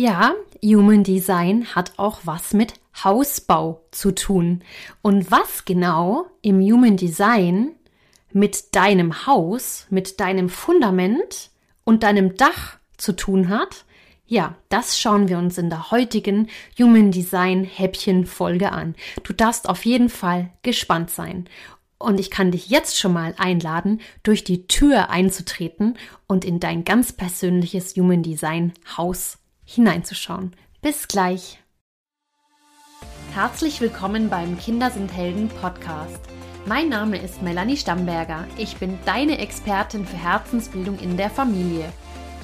Ja, Human Design hat auch was mit Hausbau zu tun. Und was genau im Human Design mit deinem Haus, mit deinem Fundament und deinem Dach zu tun hat, ja, das schauen wir uns in der heutigen Human Design Häppchen Folge an. Du darfst auf jeden Fall gespannt sein. Und ich kann dich jetzt schon mal einladen, durch die Tür einzutreten und in dein ganz persönliches Human Design Haus hineinzuschauen. Bis gleich. Herzlich willkommen beim Kinder sind Helden Podcast. Mein Name ist Melanie Stamberger. Ich bin deine Expertin für Herzensbildung in der Familie.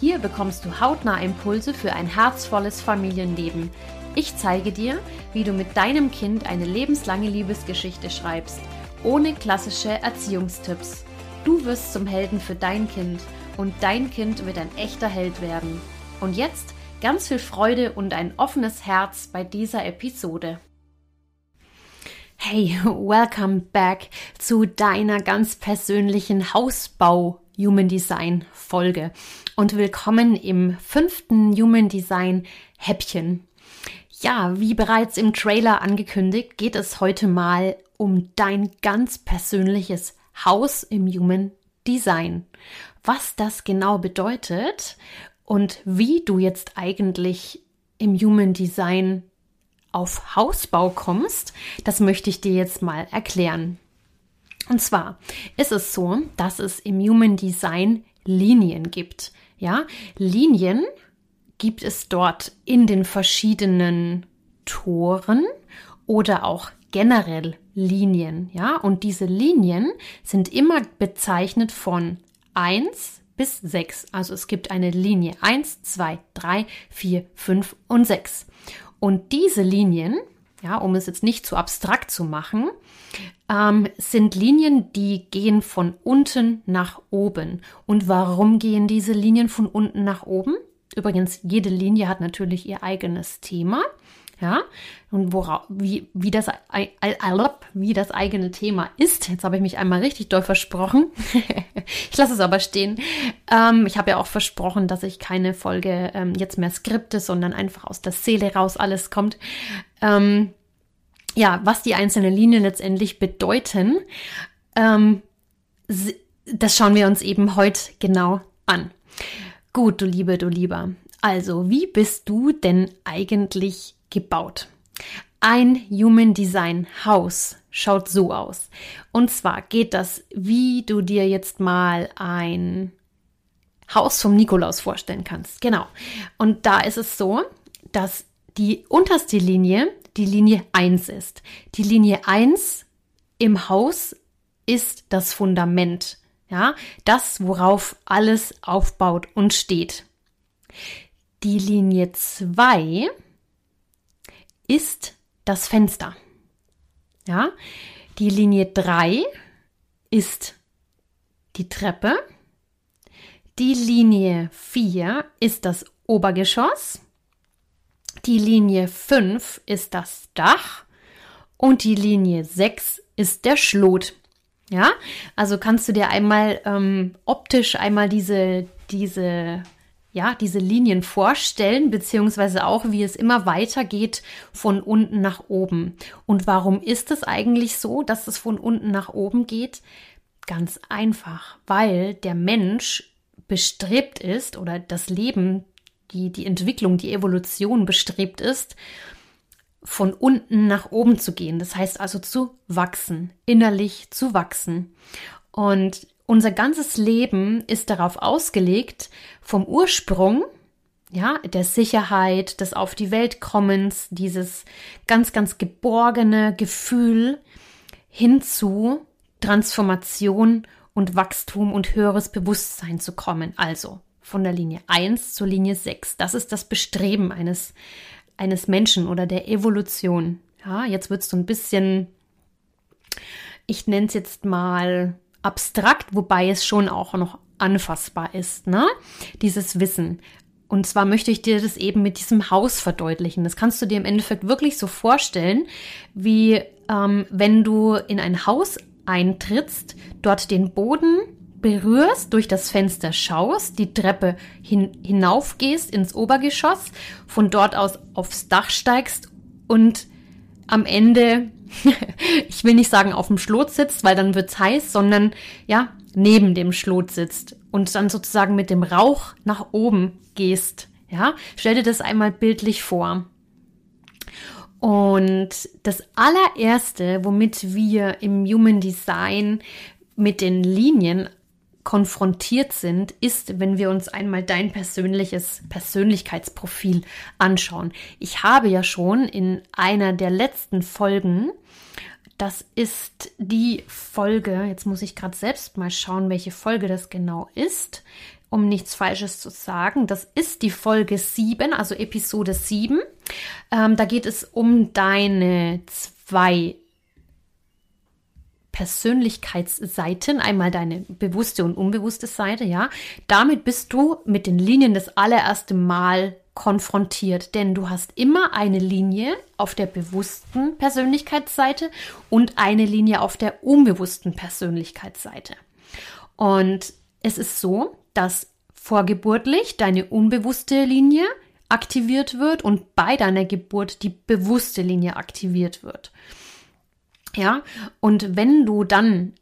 Hier bekommst du hautnah Impulse für ein herzvolles Familienleben. Ich zeige dir, wie du mit deinem Kind eine lebenslange Liebesgeschichte schreibst, ohne klassische Erziehungstipps. Du wirst zum Helden für dein Kind und dein Kind wird ein echter Held werden. Und jetzt ganz viel Freude und ein offenes Herz bei dieser Episode. Hey, welcome back zu deiner ganz persönlichen Hausbau Human Design Folge und willkommen im fünften Human Design Häppchen. Ja, wie bereits im Trailer angekündigt, geht es heute mal um dein ganz persönliches Haus im Human Design. Was das genau bedeutet und wie du jetzt eigentlich im Human Design auf Hausbau kommst, das möchte ich dir jetzt mal erklären. Und zwar ist es so, dass es im Human Design Linien gibt. Ja, Linien gibt es dort in den verschiedenen Toren oder auch generell Linien. Ja, und diese Linien sind immer bezeichnet von 1 bis 6. Also es gibt eine Linie 1, 2, 3, 4, 5 und 6. Und diese Linien, ja, um es jetzt nicht zu abstrakt zu machen, ähm, sind Linien, die gehen von unten nach oben. Und warum gehen diese Linien von unten nach oben? Übrigens, jede Linie hat natürlich ihr eigenes Thema. Ja, und worauf, wie, wie, das, wie das eigene Thema ist. Jetzt habe ich mich einmal richtig doll versprochen. ich lasse es aber stehen. Ähm, ich habe ja auch versprochen, dass ich keine Folge ähm, jetzt mehr skripte, sondern einfach aus der Seele raus alles kommt. Ähm, ja, was die einzelnen Linien letztendlich bedeuten, ähm, das schauen wir uns eben heute genau an. Gut, du Liebe, du Lieber. Also, wie bist du denn eigentlich gebaut? Ein Human Design Haus schaut so aus. Und zwar geht das, wie du dir jetzt mal ein Haus vom Nikolaus vorstellen kannst. Genau. Und da ist es so, dass die unterste Linie die Linie 1 ist. Die Linie 1 im Haus ist das Fundament, ja, das, worauf alles aufbaut und steht. Die Linie 2 ist das Fenster. Ja, die Linie 3 ist die Treppe. Die Linie 4 ist das Obergeschoss. Die Linie 5 ist das Dach und die Linie 6 ist der Schlot. Ja, also kannst du dir einmal ähm, optisch einmal diese, diese, ja, diese Linien vorstellen, beziehungsweise auch, wie es immer weitergeht von unten nach oben. Und warum ist es eigentlich so, dass es von unten nach oben geht? Ganz einfach, weil der Mensch bestrebt ist oder das Leben die, die Entwicklung, die Evolution bestrebt ist, von unten nach oben zu gehen. Das heißt also zu wachsen, innerlich zu wachsen. Und unser ganzes Leben ist darauf ausgelegt, vom Ursprung, ja, der Sicherheit, des Auf die Welt kommens, dieses ganz, ganz geborgene Gefühl hin zu Transformation und Wachstum und höheres Bewusstsein zu kommen. Also von der Linie 1 zur Linie 6. Das ist das Bestreben eines, eines Menschen oder der Evolution. Ja, jetzt wird es so ein bisschen, ich nenne es jetzt mal abstrakt, wobei es schon auch noch anfassbar ist, ne? Dieses Wissen. Und zwar möchte ich dir das eben mit diesem Haus verdeutlichen. Das kannst du dir im Endeffekt wirklich so vorstellen, wie ähm, wenn du in ein Haus eintrittst, dort den Boden berührst, durch das Fenster schaust, die Treppe hin, hinaufgehst ins Obergeschoss, von dort aus aufs Dach steigst und am Ende, ich will nicht sagen auf dem Schlot sitzt, weil dann wird's heiß, sondern ja, neben dem Schlot sitzt und dann sozusagen mit dem Rauch nach oben gehst. Ja, stell dir das einmal bildlich vor. Und das allererste, womit wir im Human Design mit den Linien konfrontiert sind, ist, wenn wir uns einmal dein persönliches Persönlichkeitsprofil anschauen. Ich habe ja schon in einer der letzten Folgen, das ist die Folge, jetzt muss ich gerade selbst mal schauen, welche Folge das genau ist, um nichts Falsches zu sagen. Das ist die Folge 7, also Episode 7. Ähm, da geht es um deine zwei Persönlichkeitsseiten, einmal deine bewusste und unbewusste Seite, ja. Damit bist du mit den Linien das allererste Mal konfrontiert, denn du hast immer eine Linie auf der bewussten Persönlichkeitsseite und eine Linie auf der unbewussten Persönlichkeitsseite. Und es ist so, dass vorgeburtlich deine unbewusste Linie aktiviert wird und bei deiner Geburt die bewusste Linie aktiviert wird. Ja, und wenn du dann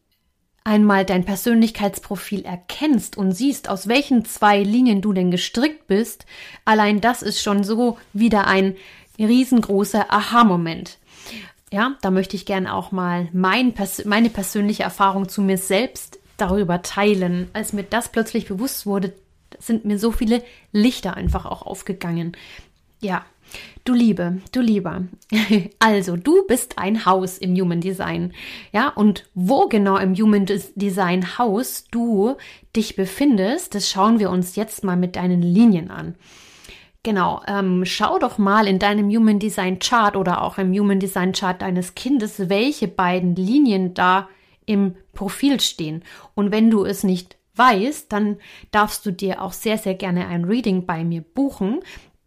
einmal dein Persönlichkeitsprofil erkennst und siehst, aus welchen zwei Linien du denn gestrickt bist, allein das ist schon so wieder ein riesengroßer Aha-Moment. Ja, da möchte ich gerne auch mal mein, meine persönliche Erfahrung zu mir selbst darüber teilen. Als mir das plötzlich bewusst wurde, sind mir so viele Lichter einfach auch aufgegangen. Ja, Du Liebe, du Lieber. Also, du bist ein Haus im Human Design. Ja, und wo genau im Human Design Haus du dich befindest, das schauen wir uns jetzt mal mit deinen Linien an. Genau, ähm, schau doch mal in deinem Human Design Chart oder auch im Human Design Chart deines Kindes, welche beiden Linien da im Profil stehen. Und wenn du es nicht weißt, dann darfst du dir auch sehr, sehr gerne ein Reading bei mir buchen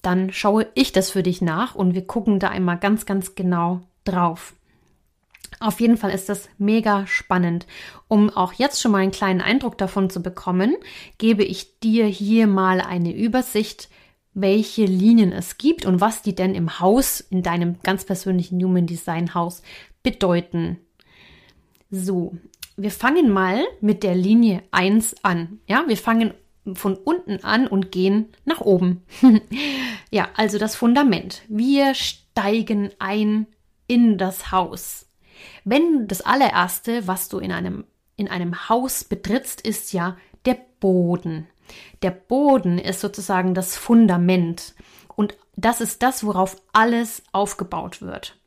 dann schaue ich das für dich nach und wir gucken da einmal ganz, ganz genau drauf. Auf jeden Fall ist das mega spannend. Um auch jetzt schon mal einen kleinen Eindruck davon zu bekommen, gebe ich dir hier mal eine Übersicht, welche Linien es gibt und was die denn im Haus, in deinem ganz persönlichen Human Design Haus bedeuten. So, wir fangen mal mit der Linie 1 an. Ja, wir fangen von unten an und gehen nach oben. ja, also das Fundament. Wir steigen ein in das Haus. Wenn das allererste, was du in einem, in einem Haus betrittst, ist ja der Boden. Der Boden ist sozusagen das Fundament. Und das ist das, worauf alles aufgebaut wird.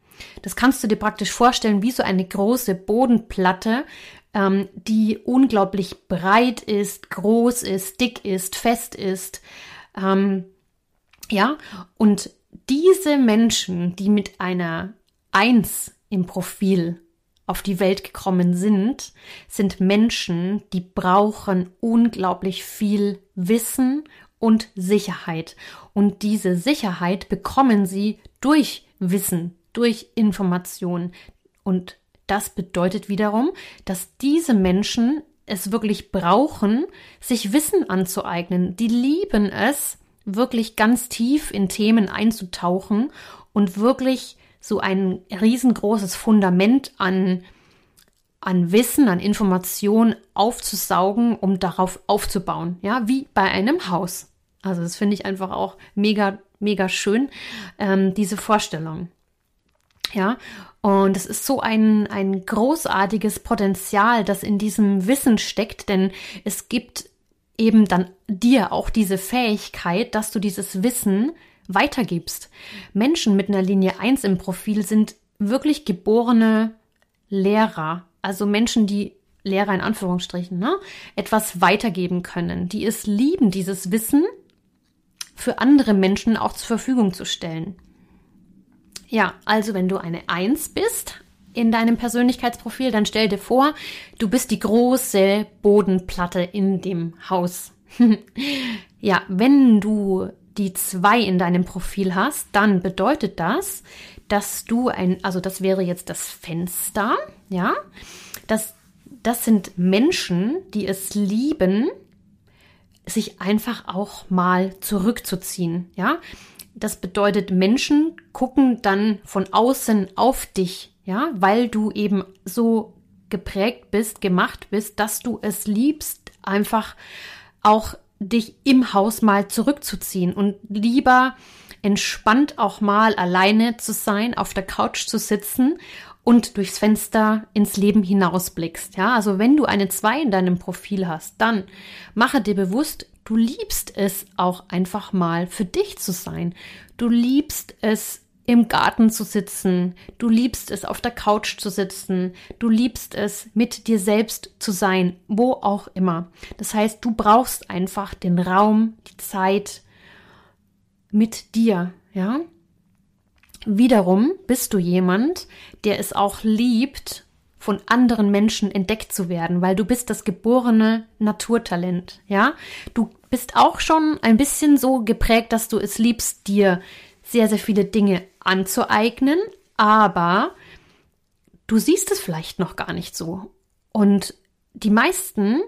Das kannst du dir praktisch vorstellen wie so eine große Bodenplatte, ähm, die unglaublich breit ist, groß ist, dick ist, fest ist. Ähm, ja, und diese Menschen, die mit einer Eins im Profil auf die Welt gekommen sind, sind Menschen, die brauchen unglaublich viel Wissen und Sicherheit. Und diese Sicherheit bekommen sie durch Wissen, durch Information. Und das bedeutet wiederum, dass diese Menschen es wirklich brauchen, sich Wissen anzueignen. Die lieben es, wirklich ganz tief in Themen einzutauchen und wirklich so ein riesengroßes Fundament an, an Wissen, an Informationen aufzusaugen, um darauf aufzubauen. Ja, wie bei einem Haus. Also das finde ich einfach auch mega, mega schön, ähm, diese Vorstellung. Ja, und es ist so ein, ein großartiges Potenzial, das in diesem Wissen steckt, denn es gibt eben dann dir auch diese Fähigkeit, dass du dieses Wissen weitergibst. Menschen mit einer Linie 1 im Profil sind wirklich geborene Lehrer, also Menschen, die Lehrer in Anführungsstrichen, ne, etwas weitergeben können, die es lieben, dieses Wissen für andere Menschen auch zur Verfügung zu stellen. Ja, also wenn du eine Eins bist in deinem Persönlichkeitsprofil, dann stell dir vor, du bist die große Bodenplatte in dem Haus. ja, wenn du die zwei in deinem Profil hast, dann bedeutet das, dass du ein, also das wäre jetzt das Fenster, ja, dass das sind Menschen, die es lieben, sich einfach auch mal zurückzuziehen. Ja, das bedeutet, Menschen gucken dann von außen auf dich, ja, weil du eben so geprägt bist, gemacht bist, dass du es liebst, einfach auch dich im Haus mal zurückzuziehen und lieber entspannt auch mal alleine zu sein, auf der Couch zu sitzen und durchs Fenster ins Leben hinausblickst. Ja, also wenn du eine 2 in deinem Profil hast, dann mache dir bewusst, du liebst es auch einfach mal für dich zu sein. Du liebst es im Garten zu sitzen, du liebst es auf der Couch zu sitzen, du liebst es mit dir selbst zu sein, wo auch immer. Das heißt, du brauchst einfach den Raum, die Zeit mit dir, ja? Wiederum bist du jemand, der es auch liebt, von anderen Menschen entdeckt zu werden, weil du bist das geborene Naturtalent, ja? Du bist auch schon ein bisschen so geprägt, dass du es liebst, dir sehr, sehr viele Dinge anzueignen, aber du siehst es vielleicht noch gar nicht so. Und die meisten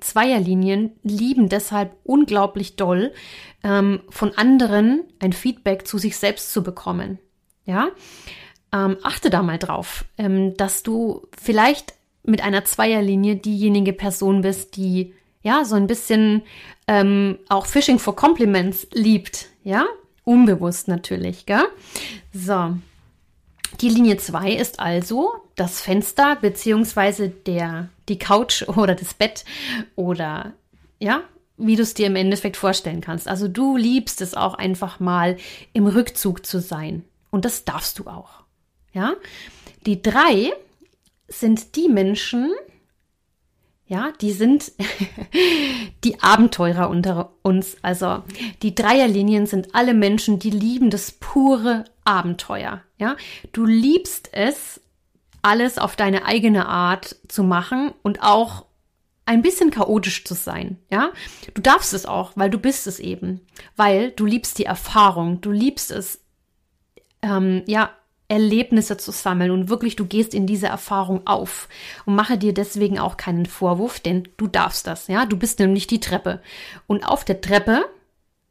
Zweierlinien lieben deshalb unglaublich doll, ähm, von anderen ein Feedback zu sich selbst zu bekommen. Ja, ähm, achte da mal drauf, ähm, dass du vielleicht mit einer Zweierlinie diejenige Person bist, die ja so ein bisschen ähm, auch Fishing for Compliments liebt. Ja, Unbewusst natürlich, gell? So. Die Linie 2 ist also das Fenster beziehungsweise der, die Couch oder das Bett oder ja, wie du es dir im Endeffekt vorstellen kannst. Also du liebst es auch einfach mal im Rückzug zu sein. Und das darfst du auch. Ja? Die drei sind die Menschen, ja, die sind die Abenteurer unter uns. Also die Dreierlinien sind alle Menschen, die lieben das pure Abenteuer. Ja, du liebst es, alles auf deine eigene Art zu machen und auch ein bisschen chaotisch zu sein, ja? Du darfst es auch, weil du bist es eben, weil du liebst die Erfahrung, du liebst es, ähm, ja, Erlebnisse zu sammeln und wirklich du gehst in diese Erfahrung auf und mache dir deswegen auch keinen Vorwurf, denn du darfst das, ja, du bist nämlich die Treppe und auf der Treppe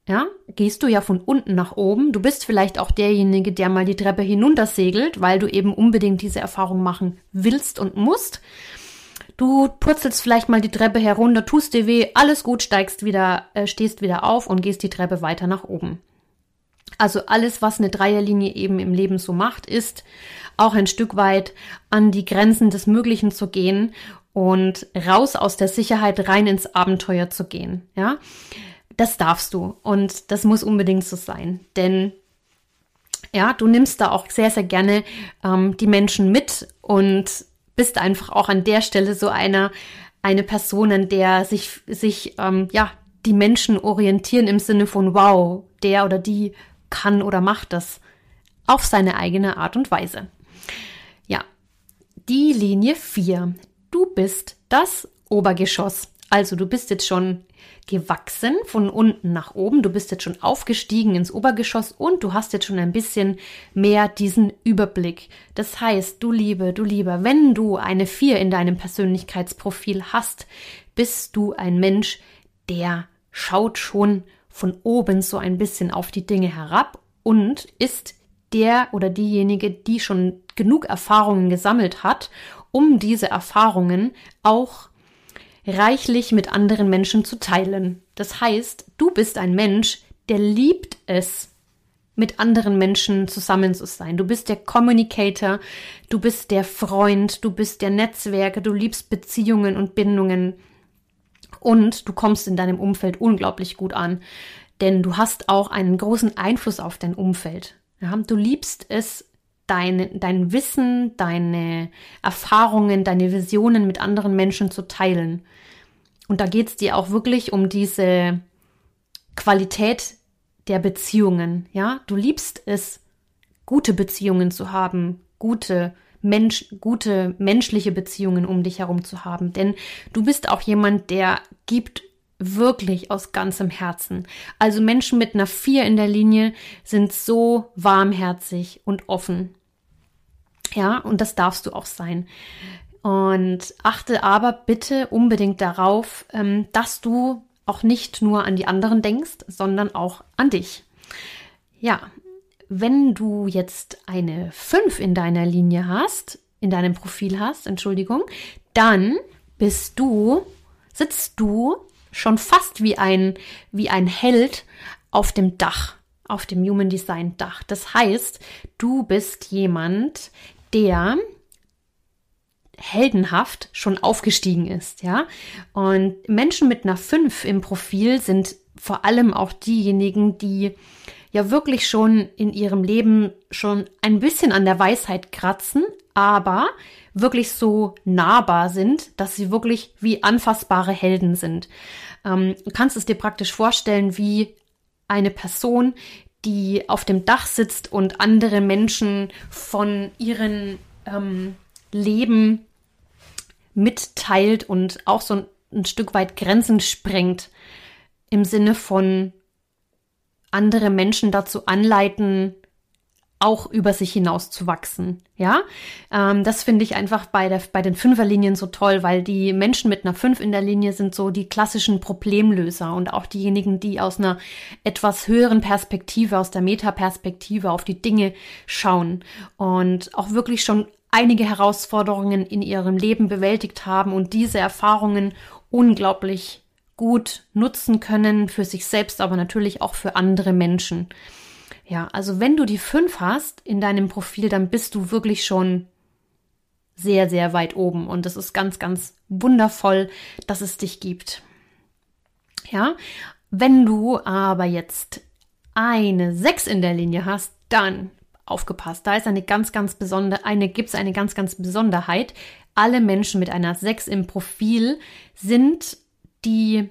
ja, gehst du ja von unten nach oben. Du bist vielleicht auch derjenige, der mal die Treppe hinuntersegelt, weil du eben unbedingt diese Erfahrung machen willst und musst. Du purzelst vielleicht mal die Treppe herunter, tust dir weh, alles gut, steigst wieder, äh, stehst wieder auf und gehst die Treppe weiter nach oben. Also alles, was eine Dreierlinie eben im Leben so macht, ist auch ein Stück weit an die Grenzen des Möglichen zu gehen und raus aus der Sicherheit rein ins Abenteuer zu gehen. Ja, das darfst du und das muss unbedingt so sein, denn ja, du nimmst da auch sehr, sehr gerne ähm, die Menschen mit und bist einfach auch an der Stelle so einer, eine Person, an der sich, sich ähm, ja, die Menschen orientieren im Sinne von wow, der oder die kann oder macht das auf seine eigene Art und Weise. Ja, die Linie 4. Du bist das Obergeschoss. Also du bist jetzt schon gewachsen von unten nach oben. Du bist jetzt schon aufgestiegen ins Obergeschoss und du hast jetzt schon ein bisschen mehr diesen Überblick. Das heißt, du Liebe, du Lieber, wenn du eine 4 in deinem Persönlichkeitsprofil hast, bist du ein Mensch, der schaut schon von oben so ein bisschen auf die Dinge herab und ist der oder diejenige, die schon genug Erfahrungen gesammelt hat, um diese Erfahrungen auch reichlich mit anderen Menschen zu teilen. Das heißt, du bist ein Mensch, der liebt es, mit anderen Menschen zusammen zu sein. Du bist der Communicator, du bist der Freund, du bist der Netzwerker, du liebst Beziehungen und Bindungen und du kommst in deinem Umfeld unglaublich gut an, denn du hast auch einen großen Einfluss auf dein Umfeld. Ja, du liebst es, dein, dein Wissen, deine Erfahrungen, deine Visionen mit anderen Menschen zu teilen. Und da geht es dir auch wirklich um diese Qualität der Beziehungen. Ja, du liebst es, gute Beziehungen zu haben, gute Mensch, gute menschliche Beziehungen um dich herum zu haben. Denn du bist auch jemand, der gibt wirklich aus ganzem Herzen. Also Menschen mit einer Vier in der Linie sind so warmherzig und offen. Ja, und das darfst du auch sein. Und achte aber bitte unbedingt darauf, ähm, dass du auch nicht nur an die anderen denkst, sondern auch an dich. Ja, wenn du jetzt eine 5 in deiner Linie hast, in deinem Profil hast, Entschuldigung, dann bist du, sitzt du schon fast wie ein, wie ein Held auf dem Dach, auf dem Human Design Dach. Das heißt, du bist jemand, der heldenhaft schon aufgestiegen ist, ja. Und Menschen mit einer 5 im Profil sind vor allem auch diejenigen, die ja wirklich schon in ihrem Leben schon ein bisschen an der Weisheit kratzen, aber wirklich so nahbar sind, dass sie wirklich wie anfassbare Helden sind. Ähm, du kannst es dir praktisch vorstellen wie eine Person, die auf dem Dach sitzt und andere Menschen von ihren ähm, Leben mitteilt und auch so ein, ein Stück weit Grenzen sprengt im Sinne von andere Menschen dazu anleiten, auch über sich hinaus zu wachsen. Ja, ähm, das finde ich einfach bei, der, bei den Fünferlinien so toll, weil die Menschen mit einer Fünf in der Linie sind so die klassischen Problemlöser und auch diejenigen, die aus einer etwas höheren Perspektive, aus der Metaperspektive auf die Dinge schauen und auch wirklich schon einige Herausforderungen in ihrem Leben bewältigt haben und diese Erfahrungen unglaublich gut nutzen können für sich selbst, aber natürlich auch für andere Menschen. Ja, also wenn du die fünf hast in deinem Profil, dann bist du wirklich schon sehr, sehr weit oben. Und es ist ganz, ganz wundervoll, dass es dich gibt. Ja, wenn du aber jetzt eine sechs in der Linie hast, dann aufgepasst. Da ist eine ganz, ganz besondere, eine, gibt es eine ganz, ganz Besonderheit. Alle Menschen mit einer sechs im Profil sind die,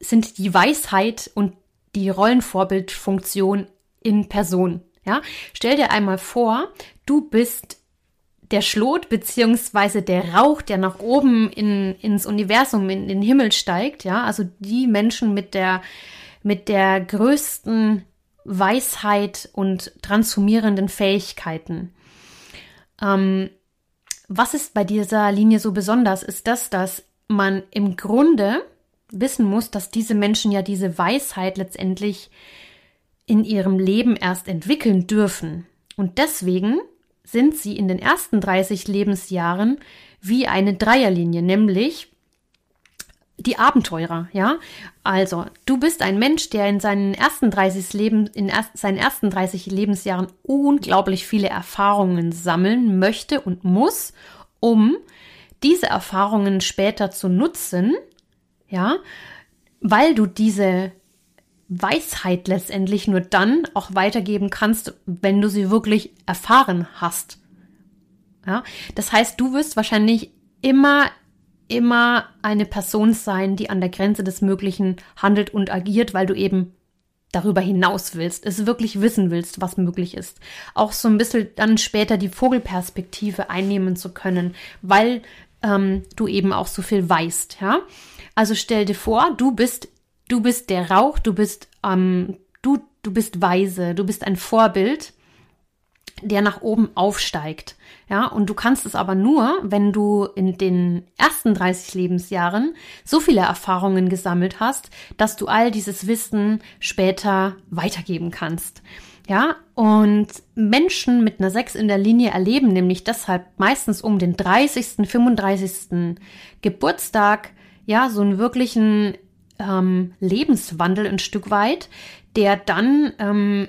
sind die Weisheit und die Rollenvorbildfunktion in Person. Ja, stell dir einmal vor, du bist der Schlot beziehungsweise der Rauch, der nach oben in, ins Universum, in den Himmel steigt. Ja, also die Menschen mit der, mit der größten Weisheit und transformierenden Fähigkeiten. Ähm, was ist bei dieser Linie so besonders? Ist das, dass man im Grunde wissen muss, dass diese Menschen ja diese Weisheit letztendlich in ihrem Leben erst entwickeln dürfen. Und deswegen sind sie in den ersten 30 Lebensjahren wie eine Dreierlinie, nämlich die Abenteurer, ja? Also, du bist ein Mensch, der in seinen ersten 30 Leben, in erst, seinen ersten 30 Lebensjahren unglaublich viele Erfahrungen sammeln möchte und muss, um diese Erfahrungen später zu nutzen ja, weil du diese Weisheit letztendlich nur dann auch weitergeben kannst, wenn du sie wirklich erfahren hast. Ja, das heißt, du wirst wahrscheinlich immer, immer eine Person sein, die an der Grenze des Möglichen handelt und agiert, weil du eben darüber hinaus willst, es wirklich wissen willst, was möglich ist. Auch so ein bisschen dann später die Vogelperspektive einnehmen zu können, weil ähm, du eben auch so viel weißt, ja. Also stell dir vor, du bist, du bist der Rauch, du bist, ähm, du, du bist weise, du bist ein Vorbild, der nach oben aufsteigt. Ja, und du kannst es aber nur, wenn du in den ersten 30 Lebensjahren so viele Erfahrungen gesammelt hast, dass du all dieses Wissen später weitergeben kannst. Ja, und Menschen mit einer 6 in der Linie erleben nämlich deshalb meistens um den 30., 35. Geburtstag ja, so einen wirklichen ähm, Lebenswandel ein Stück weit, der dann ähm,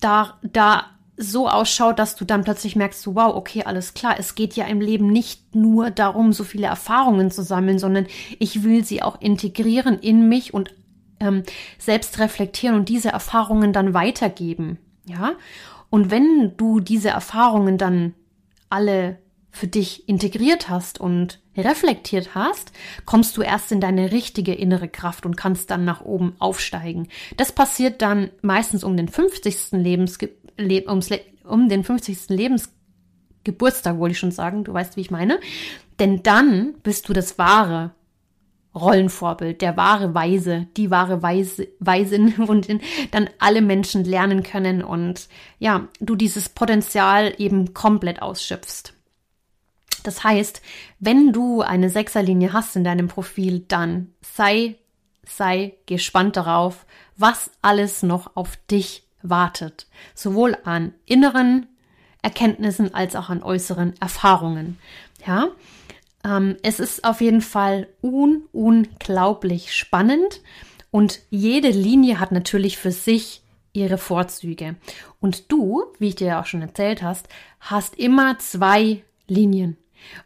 da, da so ausschaut, dass du dann plötzlich merkst, so, wow, okay, alles klar, es geht ja im Leben nicht nur darum, so viele Erfahrungen zu sammeln, sondern ich will sie auch integrieren in mich und ähm, selbst reflektieren und diese Erfahrungen dann weitergeben. Ja, und wenn du diese Erfahrungen dann alle für dich integriert hast und reflektiert hast, kommst du erst in deine richtige innere Kraft und kannst dann nach oben aufsteigen. Das passiert dann meistens um den 50. Lebens, ums, um den 50. Lebensgeburtstag, wollte ich schon sagen. Du weißt, wie ich meine. Denn dann bist du das wahre Rollenvorbild, der wahre Weise, die wahre Weise, Weisin, den dann alle Menschen lernen können und ja, du dieses Potenzial eben komplett ausschöpfst. Das heißt, wenn du eine Sechserlinie hast in deinem Profil, dann sei, sei gespannt darauf, was alles noch auf dich wartet. Sowohl an inneren Erkenntnissen als auch an äußeren Erfahrungen. Ja, ähm, es ist auf jeden Fall un unglaublich spannend und jede Linie hat natürlich für sich ihre Vorzüge. Und du, wie ich dir ja auch schon erzählt hast, hast immer zwei Linien.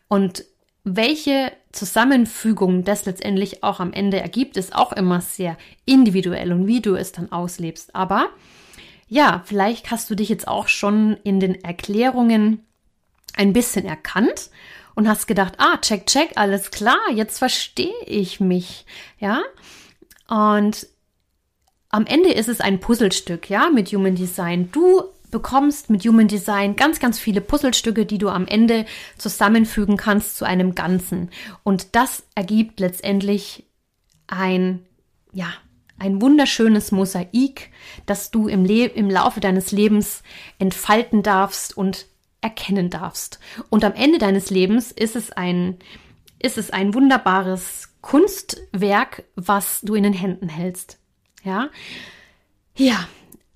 Und welche Zusammenfügung das letztendlich auch am Ende ergibt, ist auch immer sehr individuell und wie du es dann auslebst. Aber ja, vielleicht hast du dich jetzt auch schon in den Erklärungen ein bisschen erkannt und hast gedacht, ah, check, check, alles klar, jetzt verstehe ich mich, ja. Und am Ende ist es ein Puzzlestück, ja, mit Human Design. Du bekommst mit Human Design ganz, ganz viele Puzzlestücke, die du am Ende zusammenfügen kannst zu einem Ganzen. Und das ergibt letztendlich ein, ja, ein wunderschönes Mosaik, das du im, Le im Laufe deines Lebens entfalten darfst und erkennen darfst. Und am Ende deines Lebens ist es ein, ist es ein wunderbares Kunstwerk, was du in den Händen hältst. Ja. Ja.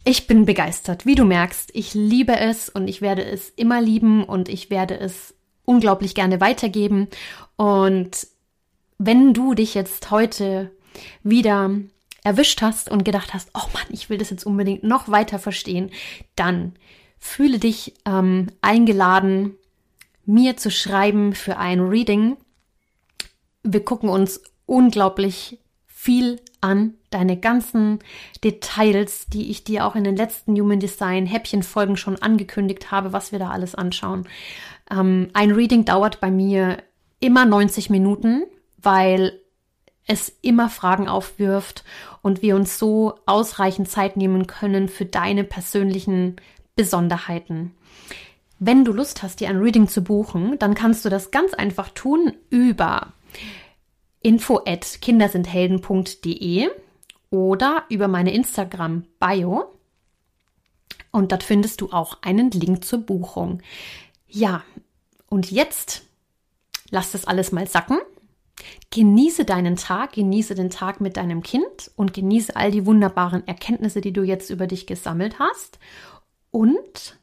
Ich bin begeistert. Wie du merkst, ich liebe es und ich werde es immer lieben und ich werde es unglaublich gerne weitergeben. Und wenn du dich jetzt heute wieder erwischt hast und gedacht hast, oh Mann, ich will das jetzt unbedingt noch weiter verstehen, dann fühle dich ähm, eingeladen, mir zu schreiben für ein Reading. Wir gucken uns unglaublich viel an, deine ganzen Details, die ich dir auch in den letzten Human Design Häppchenfolgen schon angekündigt habe, was wir da alles anschauen. Ähm, ein Reading dauert bei mir immer 90 Minuten, weil es immer Fragen aufwirft und wir uns so ausreichend Zeit nehmen können für deine persönlichen Besonderheiten. Wenn du Lust hast, dir ein Reading zu buchen, dann kannst du das ganz einfach tun über info at kindersindhelden.de oder über meine Instagram Bio. Und dort findest du auch einen Link zur Buchung. Ja, und jetzt lass das alles mal sacken. Genieße deinen Tag, genieße den Tag mit deinem Kind und genieße all die wunderbaren Erkenntnisse, die du jetzt über dich gesammelt hast und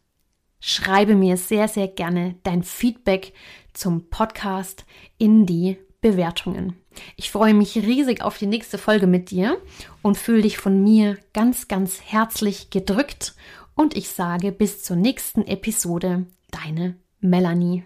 schreibe mir sehr, sehr gerne dein Feedback zum Podcast in die Bewertungen. Ich freue mich riesig auf die nächste Folge mit dir und fühle dich von mir ganz, ganz herzlich gedrückt und ich sage bis zur nächsten Episode, deine Melanie.